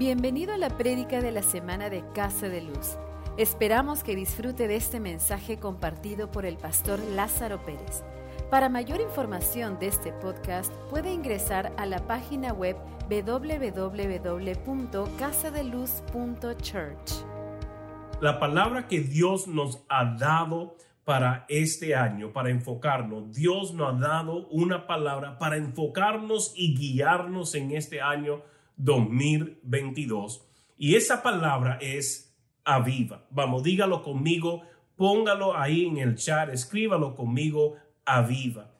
Bienvenido a la prédica de la semana de Casa de Luz. Esperamos que disfrute de este mensaje compartido por el pastor Lázaro Pérez. Para mayor información de este podcast puede ingresar a la página web www.casadeluz.church. La palabra que Dios nos ha dado para este año, para enfocarnos, Dios nos ha dado una palabra para enfocarnos y guiarnos en este año 2022. Y esa palabra es aviva. Vamos, dígalo conmigo, póngalo ahí en el chat, escríbalo conmigo, aviva.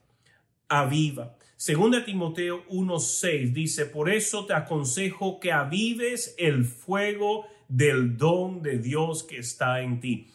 Aviva. Segunda Timoteo 1:6 dice, por eso te aconsejo que avives el fuego del don de Dios que está en ti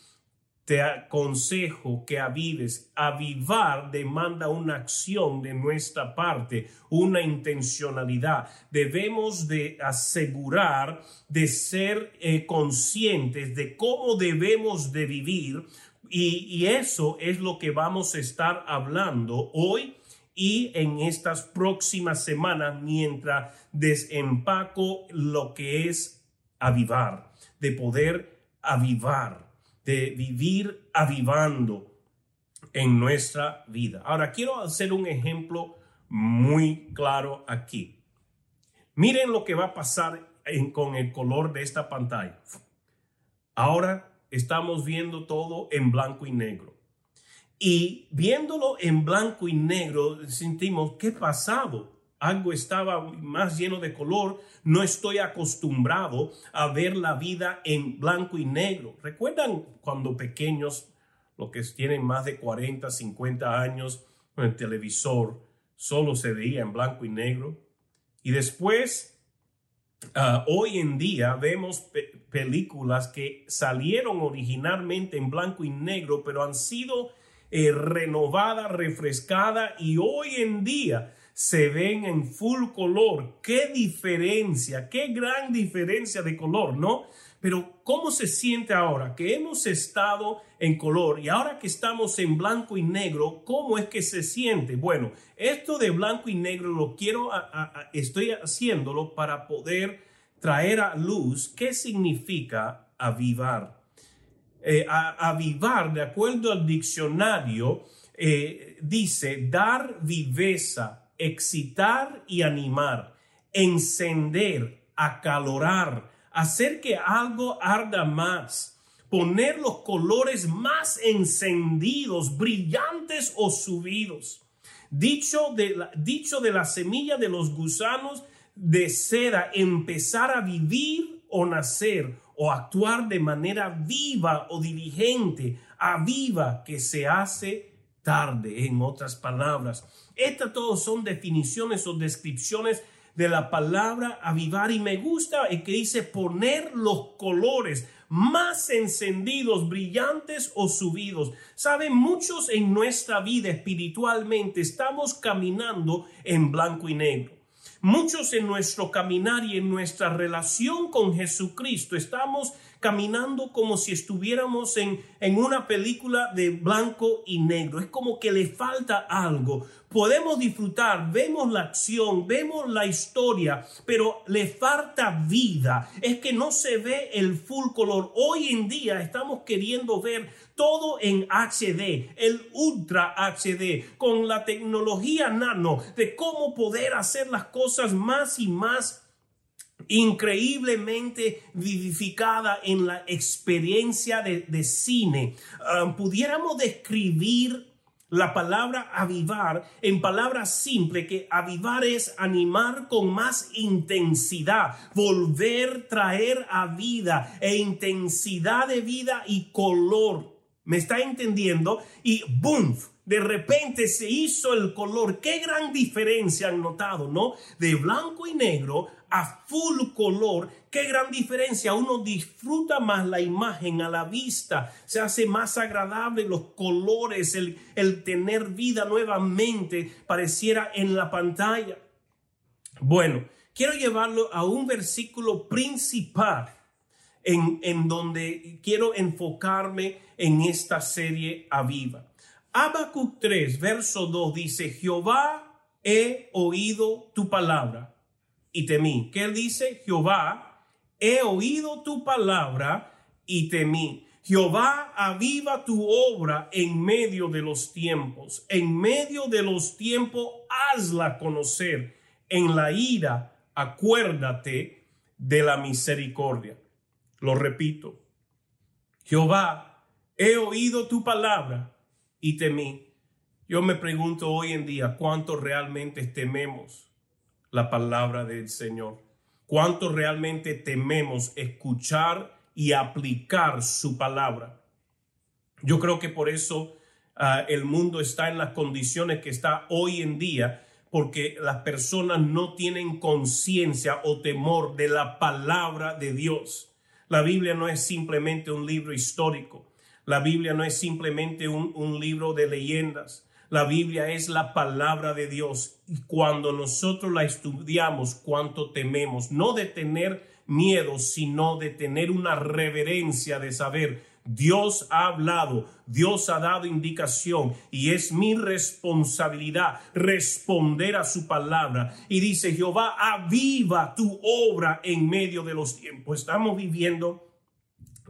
te aconsejo que avives. Avivar demanda una acción de nuestra parte, una intencionalidad. Debemos de asegurar de ser eh, conscientes de cómo debemos de vivir y, y eso es lo que vamos a estar hablando hoy y en estas próximas semanas mientras desempaco lo que es avivar, de poder avivar de vivir avivando en nuestra vida. Ahora, quiero hacer un ejemplo muy claro aquí. Miren lo que va a pasar con el color de esta pantalla. Ahora estamos viendo todo en blanco y negro. Y viéndolo en blanco y negro, sentimos, ¿qué pasado? Algo estaba más lleno de color, no estoy acostumbrado a ver la vida en blanco y negro. ¿Recuerdan cuando pequeños, los que tienen más de 40, 50 años, con el televisor solo se veía en blanco y negro? Y después, ah, hoy en día vemos películas que salieron originalmente en blanco y negro, pero han sido eh, renovadas, refrescadas y hoy en día se ven en full color. Qué diferencia, qué gran diferencia de color, ¿no? Pero ¿cómo se siente ahora que hemos estado en color y ahora que estamos en blanco y negro, cómo es que se siente? Bueno, esto de blanco y negro lo quiero, estoy haciéndolo para poder traer a luz qué significa avivar. Eh, avivar, de acuerdo al diccionario, eh, dice dar viveza, excitar y animar, encender, acalorar, hacer que algo arda más, poner los colores más encendidos, brillantes o subidos. Dicho de la, dicho de la semilla de los gusanos de seda, empezar a vivir o nacer o actuar de manera viva o diligente, a viva que se hace tarde, en otras palabras. Estas todos son definiciones o descripciones de la palabra avivar y me gusta el que dice poner los colores más encendidos, brillantes o subidos. Saben, muchos en nuestra vida espiritualmente estamos caminando en blanco y negro. Muchos en nuestro caminar y en nuestra relación con Jesucristo estamos caminando como si estuviéramos en, en una película de blanco y negro. Es como que le falta algo. Podemos disfrutar, vemos la acción, vemos la historia, pero le falta vida. Es que no se ve el full color. Hoy en día estamos queriendo ver todo en HD, el Ultra HD, con la tecnología nano de cómo poder hacer las cosas más y más increíblemente vivificada en la experiencia de, cine. Ah, pudiéramos describir la palabra avivar en palabras simples que avivar es animar con más intensidad, volver, traer a vida e intensidad de vida y color. ¿Me está entendiendo? Y boom, de repente se hizo el color. Qué gran diferencia han notado, ¿no? De blanco y negro a full color, qué gran diferencia. Uno disfruta más la imagen a la vista, se hace más agradable los colores, el, tener vida nuevamente pareciera en la pantalla. Bueno, quiero llevarlo a un versículo principal en, en donde quiero enfocarme en esta serie aviva. Habacuc 3, verso 2 dice, Jehová he oído tu palabra y temí. ¿Qué él dice? Jehová, he oído tu palabra y temí. Jehová, aviva tu obra en medio de los tiempos. En medio de los tiempos, hazla conocer. En la ira, acuérdate de la misericordia. Lo repito. Jehová, he oído tu palabra y temí. Yo me pregunto hoy en día cuánto realmente tememos la palabra del Señor. Cuánto realmente tememos escuchar y aplicar su palabra. Yo creo que por eso ah, el mundo está en las condiciones que está hoy en día, porque las personas no tienen conciencia o temor de la palabra de Dios. La Biblia no es simplemente un libro histórico. La Biblia no es simplemente un, un libro de leyendas. La Biblia es la palabra de Dios y cuando nosotros la estudiamos, cuánto tememos, no de tener miedo, sino de tener una reverencia de saber Dios ha hablado, Dios ha dado indicación y es mi responsabilidad responder a su palabra. Y dice Jehová, aviva tu obra en medio de los tiempos. Estamos viviendo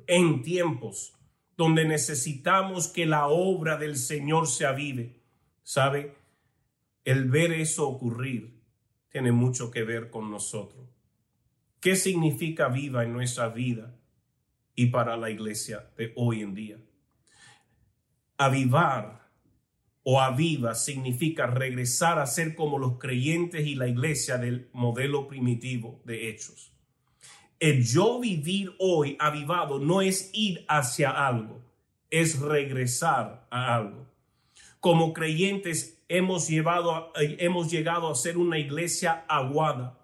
en tiempos donde necesitamos que la obra del Señor se avive. ¿Sabe? El ver eso ocurrir tiene mucho que ver con nosotros. ¿Qué significa viva en nuestra vida y para la iglesia de hoy en día? Avivar o aviva significa regresar a ser como los creyentes y la iglesia del modelo primitivo de hechos. El yo vivir hoy avivado no es ir hacia algo, es regresar a algo. Como creyentes hemos, llevado, hemos llegado a ser una iglesia aguada,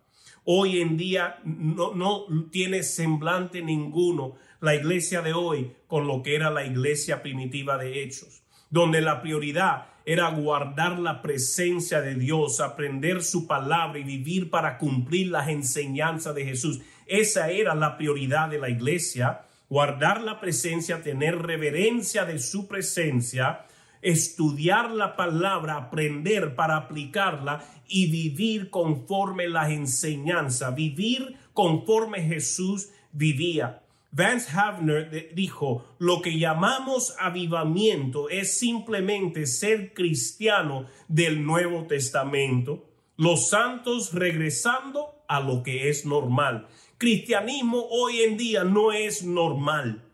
Hoy en día no, no tiene semblante ninguno la iglesia de hoy con lo que era la iglesia primitiva de Hechos, donde la prioridad era guardar la presencia de Dios, aprender su palabra y vivir para cumplir las enseñanzas de Jesús. Esa era la prioridad de la iglesia, guardar la presencia, tener reverencia de su presencia, estudiar la palabra, aprender para aplicarla y vivir conforme la enseñanza, vivir conforme Jesús vivía. Vance Havner dijo, lo que llamamos avivamiento es simplemente ser cristiano del Nuevo Testamento, los santos regresando a lo que es normal. Cristianismo hoy en día no es normal.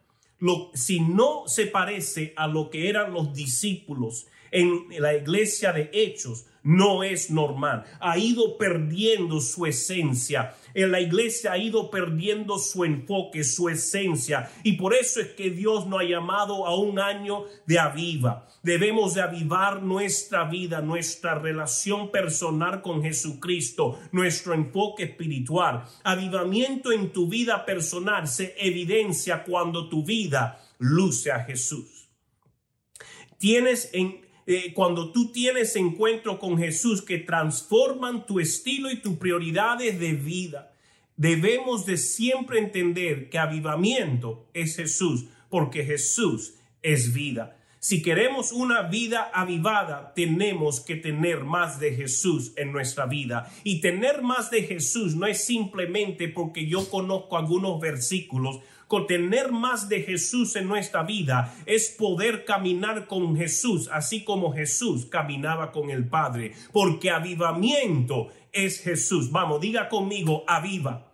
Si no se parece a lo que eran los discípulos en la iglesia de Hechos, no es normal. Ha ido perdiendo su esencia. En la iglesia ha ido perdiendo su enfoque, su esencia. Y por eso es que Dios nos ha llamado a un año de aviva. Debemos de avivar nuestra vida, nuestra relación personal con Jesucristo, nuestro enfoque espiritual. Avivamiento en tu vida personal se evidencia cuando tu vida luce a Jesús. Tienes en eh, cuando tú tienes encuentro con Jesús que transforman tu estilo y tus prioridades de vida. Debemos de siempre entender que avivamiento es Jesús, porque Jesús es vida. Si queremos una vida avivada, tenemos que tener más de Jesús en nuestra vida. Y tener más de Jesús no es simplemente porque yo conozco algunos versículos con tener más de Jesús en nuestra vida es poder caminar con Jesús, así como Jesús caminaba con el Padre, porque avivamiento es Jesús. Vamos, diga conmigo, aviva.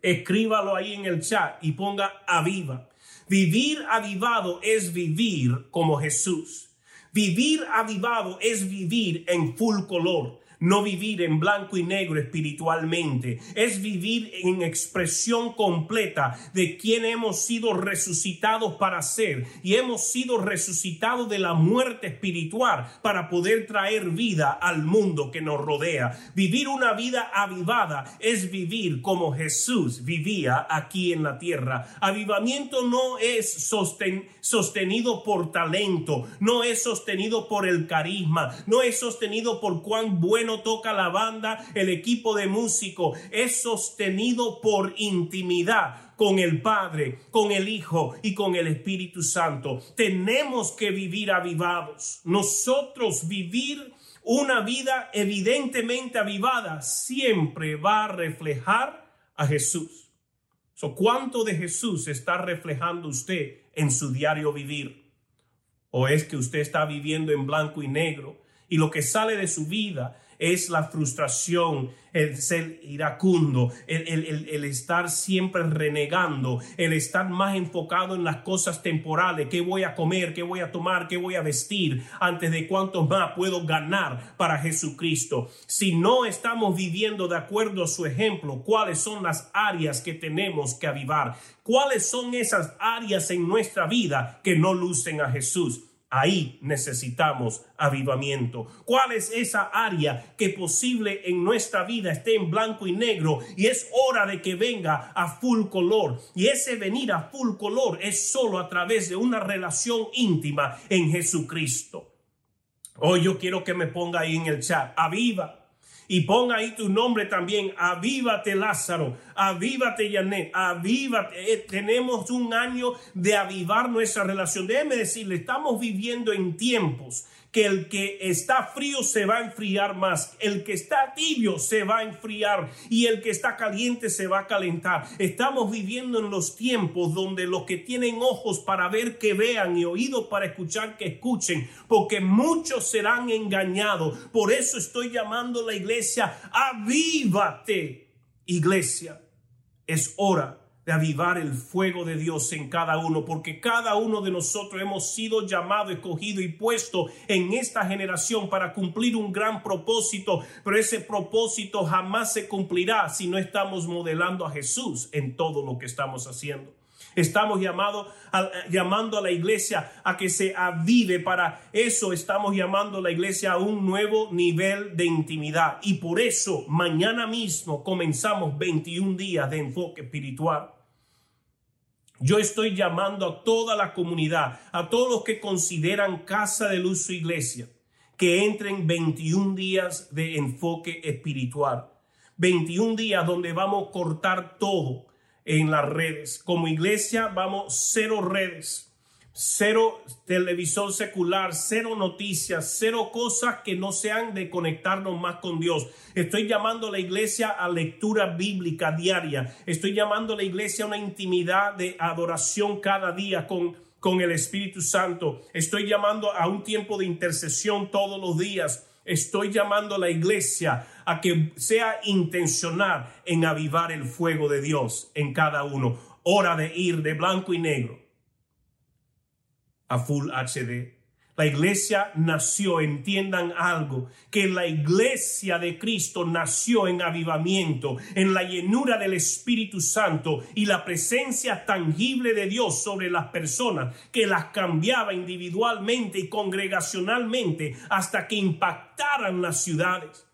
Escríbalo ahí en el chat y ponga aviva. Vivir avivado es vivir como Jesús. Vivir avivado es vivir en full color no vivir en blanco y negro espiritualmente, es vivir en expresión completa de quien hemos sido resucitados para ser y hemos sido resucitados de la muerte espiritual para poder traer vida al mundo que nos rodea. Vivir una vida avivada es vivir como Jesús vivía aquí en la tierra. Avivamiento no es sostenido por talento, no es sostenido por el carisma, no es sostenido por cuán bueno toca la banda, el equipo de músico, es sostenido por intimidad con el Padre, con el Hijo y con el Espíritu Santo. Tenemos que vivir avivados. Nosotros vivir una vida evidentemente avivada siempre va a reflejar a Jesús. So, ¿Cuánto de Jesús está reflejando usted en su diario vivir? ¿O es que usted está viviendo en blanco y negro y lo que sale de su vida es la frustración, el ser iracundo, el, estar siempre renegando, el estar más enfocado en las cosas temporales, qué voy a comer, qué voy a tomar, qué voy a vestir, antes de cuánto más puedo ganar para Jesucristo. Si no estamos viviendo de acuerdo a su ejemplo, cuáles son las áreas que tenemos que avivar, cuáles son esas áreas en nuestra vida que no lucen a Jesús. Ahí necesitamos avivamiento. ¿Cuál es esa área que posible en nuestra vida esté en blanco y negro y es hora de que venga a full color? Y ese venir a full color es solo a través de una relación íntima en Jesucristo. Hoy yo quiero que me ponga ahí en el chat, aviva y ponga ahí tu nombre también. Avívate Lázaro, avívate Janet, avívate. Eh, tenemos un año de avivar nuestra relación. Déjeme decirle, estamos viviendo en tiempos que el que está frío se va a enfriar más, el que está tibio se va a enfriar y el que está caliente se va a calentar. Estamos viviendo en los tiempos donde los que tienen ojos para ver que vean y oídos para escuchar que escuchen, porque muchos serán engañados. Por eso estoy llamando a la iglesia, avívate, iglesia. Es hora de avivar el fuego de Dios en cada uno, porque cada uno de nosotros hemos sido llamado, escogido y puesto en esta generación para cumplir un gran propósito, pero ese propósito jamás se cumplirá si no estamos modelando a Jesús en todo lo que estamos haciendo. Estamos llamado llamando a la iglesia a que se avive. Para eso estamos llamando a la iglesia a un nuevo nivel de intimidad. Y por eso mañana mismo comenzamos 21 días de enfoque espiritual. Yo estoy llamando a toda la comunidad, a todos los que consideran casa de luz su iglesia, que entren 21 días de enfoque espiritual. 21 días donde vamos a cortar todo en las redes. Como iglesia vamos cero redes cero televisor secular, cero noticias, cero cosas que no sean de conectarnos más con Dios. Estoy llamando a la iglesia a lectura bíblica diaria. Estoy llamando a la iglesia a una intimidad de adoración cada día con, con el Espíritu Santo. Estoy llamando a un tiempo de intercesión todos los días. Estoy llamando a la iglesia a que sea intencional en avivar el fuego de Dios en cada uno. Hora de ir de blanco y negro a Full HD. La iglesia nació, entiendan algo, que la iglesia de Cristo nació en avivamiento, en la llenura del Espíritu Santo y la presencia tangible de Dios sobre las personas que las cambiaba individualmente y congregacionalmente hasta que impactaran las ciudades.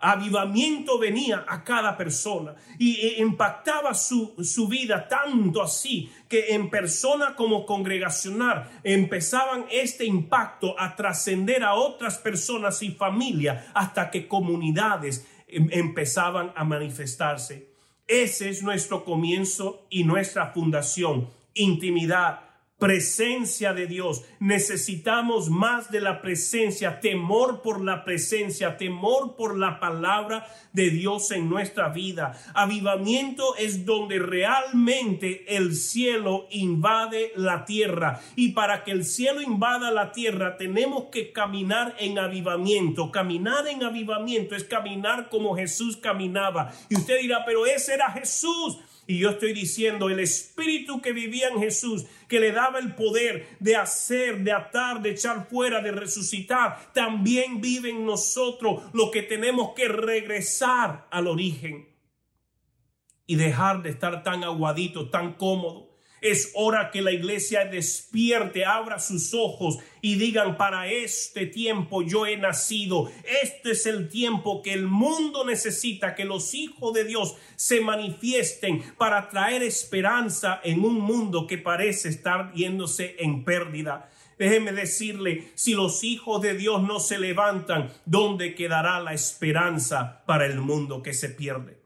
Avivamiento venía a cada persona y e impactaba su, su, vida tanto así que en persona como congregacional empezaban este impacto a trascender a otras personas y familias hasta que comunidades em, empezaban a manifestarse. Ese es nuestro comienzo y nuestra fundación, intimidad presencia de Dios. Necesitamos más de la presencia, temor por la presencia, temor por la palabra de Dios en nuestra vida. Avivamiento es donde realmente el cielo invade la tierra. Y para que el cielo invada la tierra tenemos que caminar en avivamiento. Caminar en avivamiento es caminar como Jesús caminaba. Y usted dirá, pero ese era Jesús. Y yo estoy diciendo, el espíritu que vivía en Jesús, que le daba el poder de hacer, de atar, de echar fuera, de resucitar, también vive en nosotros. Lo que tenemos que regresar al origen y dejar de estar tan aguadito, tan cómodo es hora que la iglesia despierte, abra sus ojos y digan, para este tiempo yo he nacido. Este es el tiempo que el mundo necesita, que los hijos de Dios se manifiesten para traer esperanza en un mundo que parece estar yéndose en pérdida. Déjeme decirle, si los hijos de Dios no se levantan, ¿dónde quedará la esperanza para el mundo que se pierde?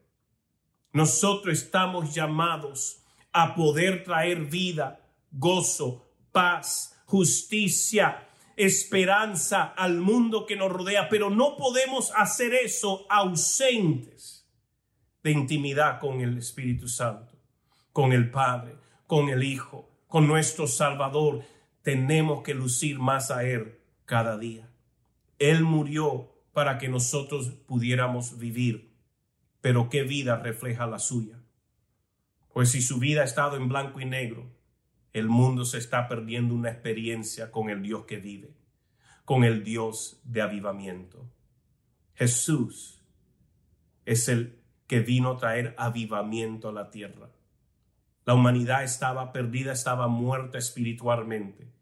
Nosotros estamos llamados a poder traer vida, gozo, paz, justicia, esperanza al mundo que nos rodea, pero no podemos hacer eso ausentes de intimidad con el Espíritu Santo. con el Padre, con el Hijo, con nuestro Salvador. Tenemos que lucir más a Él cada día. Él murió para que nosotros pudiéramos vivir, pero ¿qué vida refleja la suya? Pues si su vida ha estado en blanco y negro, el mundo se está perdiendo una experiencia con el Dios que vive, con el Dios de avivamiento. Jesús es el que vino a traer avivamiento a la tierra. La humanidad estaba perdida, estaba muerta espiritualmente,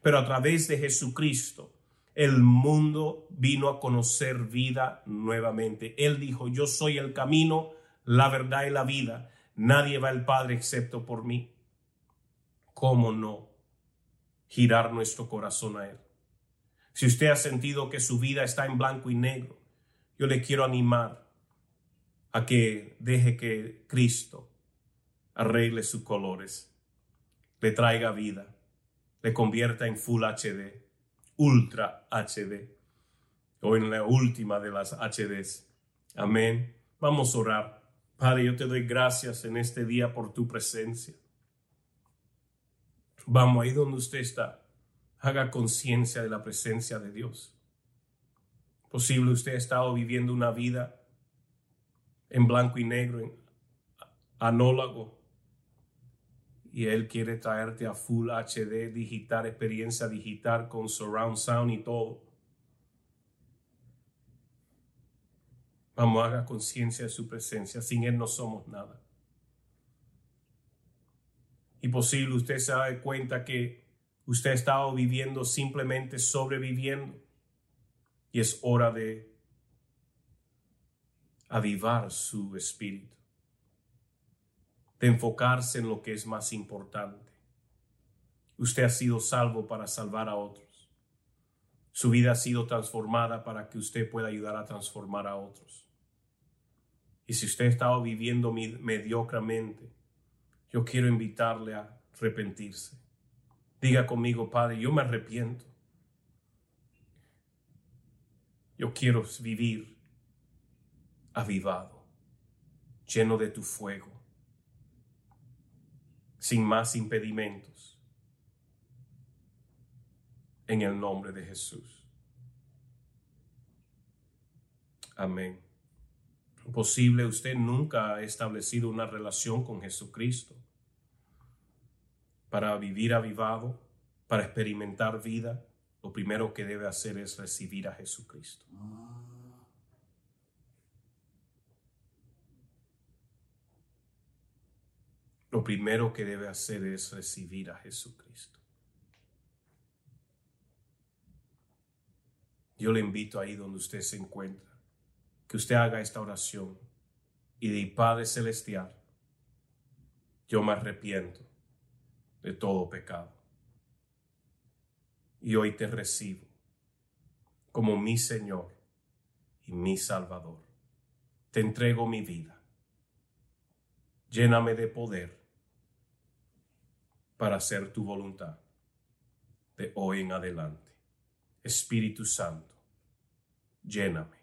pero a través de Jesucristo el mundo vino a conocer vida nuevamente. Él dijo, yo soy el camino, la verdad y la vida. Nadie va al Padre excepto por mí. ¿Cómo no girar nuestro corazón a Él? Si usted ha sentido que su vida está en blanco y negro, yo le quiero animar a que deje que Cristo arregle sus colores, le traiga vida, le convierta en Full HD, Ultra HD, o en la última de las HDs. Amén. Vamos a orar. Padre, yo te doy gracias en este día por tu presencia. Vamos ahí donde usted está. Haga conciencia de la presencia de Dios. Posible usted ha estado viviendo una vida en blanco y negro, en anólogo, y Él quiere traerte a Full HD digital, experiencia digital con surround sound y todo. Vamos, haga conciencia de su presencia. Sin Él no somos nada. Y posible usted se da cuenta que usted ha estado viviendo simplemente sobreviviendo. Y es hora de avivar su espíritu. De enfocarse en lo que es más importante. Usted ha sido salvo para salvar a otros. Su vida ha sido transformada para que usted pueda ayudar a transformar a otros. Y si usted ha estado viviendo mediocremente, yo quiero invitarle a arrepentirse. Diga conmigo, Padre, yo me arrepiento. Yo quiero vivir avivado, lleno de tu fuego, sin más impedimentos, en el nombre de Jesús. Amén posible usted nunca ha establecido una relación con Jesucristo. Para vivir avivado, para experimentar vida, lo primero que debe hacer es recibir a Jesucristo. Lo primero que debe hacer es recibir a Jesucristo. Yo le invito ahí donde usted se encuentra que usted haga esta oración y de Padre Celestial, yo me arrepiento de todo pecado. Y hoy te recibo como mi Señor y mi Salvador. Te entrego mi vida. Lléname de poder para hacer tu voluntad de hoy en adelante. Espíritu Santo, lléname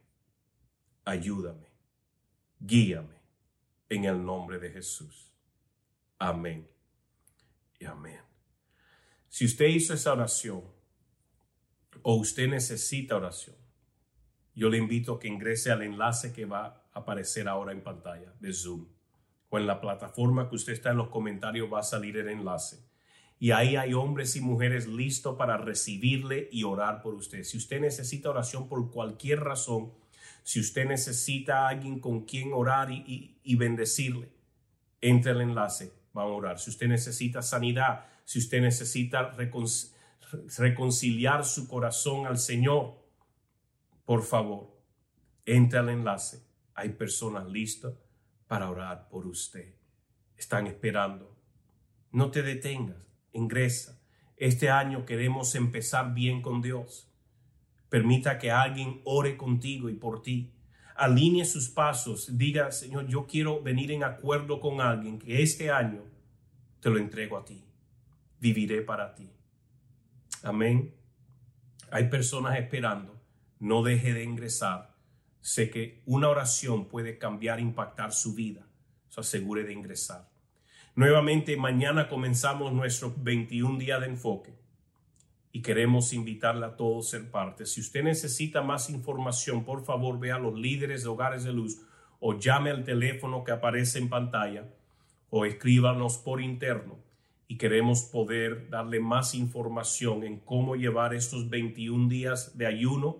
ayúdame, guíame en el nombre de Jesús. Amén y amén. Si usted hizo esa oración o usted necesita oración, yo le invito a que ingrese al enlace que va a aparecer ahora en pantalla de Zoom o en la plataforma que usted está en los comentarios va a salir el enlace. Y ahí hay hombres y mujeres listos para recibirle y orar por usted. Si usted necesita oración por cualquier razón, si usted necesita a alguien con quien orar y, bendecirle, entre el enlace, vamos a orar. Si usted necesita sanidad, si usted necesita reconciliar su corazón al Señor, por favor, entre al enlace. Hay personas listas para orar por usted. Están esperando. No te detengas, ingresa. Este año queremos empezar bien con Dios. Permita que alguien ore contigo y por ti. Alinee sus pasos. Diga, Señor, yo quiero venir en acuerdo con alguien que este año te lo entrego a ti. Viviré para ti. Amén. Hay personas esperando. No deje de ingresar. Sé que una oración puede cambiar, impactar su vida. Se asegure de ingresar. Nuevamente, mañana comenzamos nuestro 21 día de enfoque y queremos invitarle a todos a ser parte. Si usted necesita más información, por favor, vea a los líderes de Hogares de Luz o llame al teléfono que aparece en pantalla o escríbanos por interno y queremos poder darle más información en cómo llevar estos 21 días de ayuno,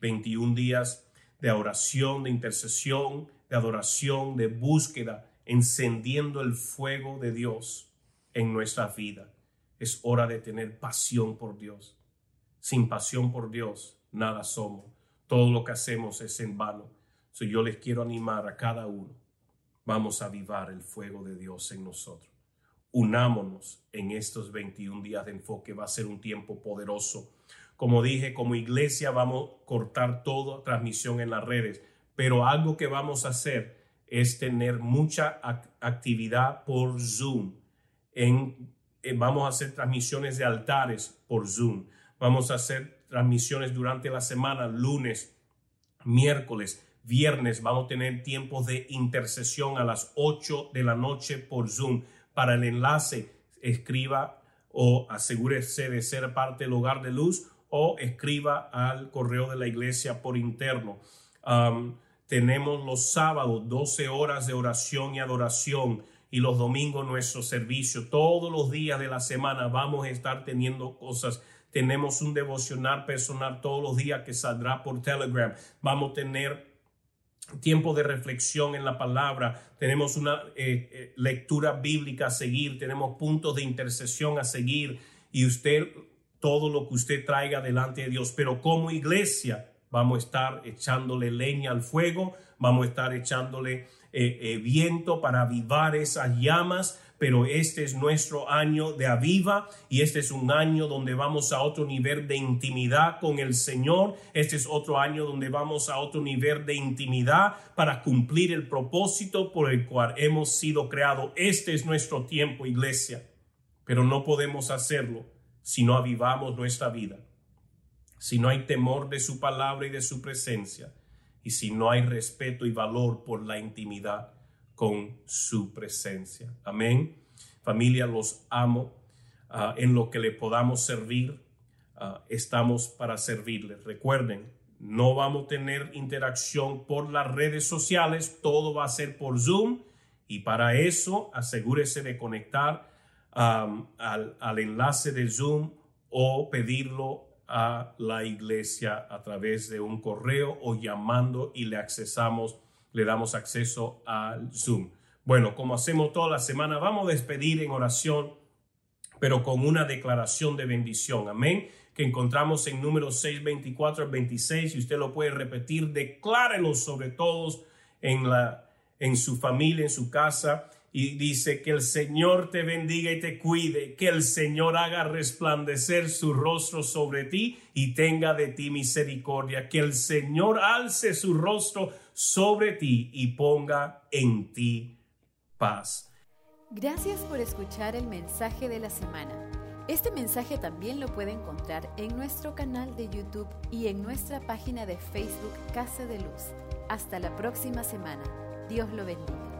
21 días de oración, de intercesión, de adoración, de búsqueda, encendiendo el fuego de Dios en nuestra vida. Es hora de tener pasión por Dios. Sin pasión por Dios, nada somos. Todo lo que hacemos es en vano. So yo les quiero animar a cada uno. Vamos a avivar el fuego de Dios en nosotros. Unámonos en estos 21 días de enfoque. Va a ser un tiempo poderoso. Como dije, como iglesia vamos a cortar toda transmisión en las redes, pero algo que vamos a hacer es tener mucha actividad por Zoom. En, vamos a hacer transmisiones de altares por Zoom. Vamos a hacer transmisiones durante la semana, lunes, miércoles, viernes. Vamos a tener tiempos de intercesión a las 8 de la noche por Zoom. Para el enlace, escriba o asegúrese de ser parte del hogar de luz o escriba al correo de la iglesia por interno. Tenemos los sábados 12 horas de oración y adoración y los domingos nuestro servicio. Todos los días de la semana vamos a estar teniendo cosas. Tenemos un devocional personal todos los días que saldrá por Telegram. Vamos a tener tiempo de reflexión en la palabra, tenemos una eh, eh, lectura bíblica a seguir, tenemos puntos de intercesión a seguir y usted, todo lo que usted traiga delante de Dios, pero como iglesia vamos a estar echándole leña al fuego, vamos a estar echándole eh, eh, viento para avivar esas llamas, pero este es nuestro año de aviva y este es un año donde vamos a otro nivel de intimidad con el Señor. Este es otro año donde vamos a otro nivel de intimidad para cumplir el propósito por el cual hemos sido creados. Este es nuestro tiempo, iglesia, pero no podemos hacerlo si no avivamos nuestra vida si no hay temor de su palabra y de su presencia, y si no hay respeto y valor por la intimidad con su presencia. Amén. Familia, los amo. Ah, en lo que le podamos servir, ah, estamos para servirles. Recuerden, no vamos a tener interacción por las redes sociales, todo va a ser por Zoom y para eso asegúrese de conectar al, al enlace de Zoom o pedirlo a la iglesia a través de un correo o llamando y le accesamos, le damos acceso al Zoom. Bueno, como hacemos toda la semana, vamos a despedir en oración, pero con una declaración de bendición. Amén. Que encontramos en número 624 26. Y usted lo puede repetir, declárelo sobre todos en, la, en su familia, en su casa y dice que el Señor te bendiga y te cuide, que el Señor haga resplandecer su rostro sobre ti y tenga de ti misericordia, que el Señor alce su rostro sobre ti y ponga en ti paz. Gracias por escuchar el mensaje de la semana. Este mensaje también lo puede encontrar en nuestro canal de YouTube y en nuestra página de Facebook Casa de Luz. Hasta la próxima semana. Dios lo bendiga.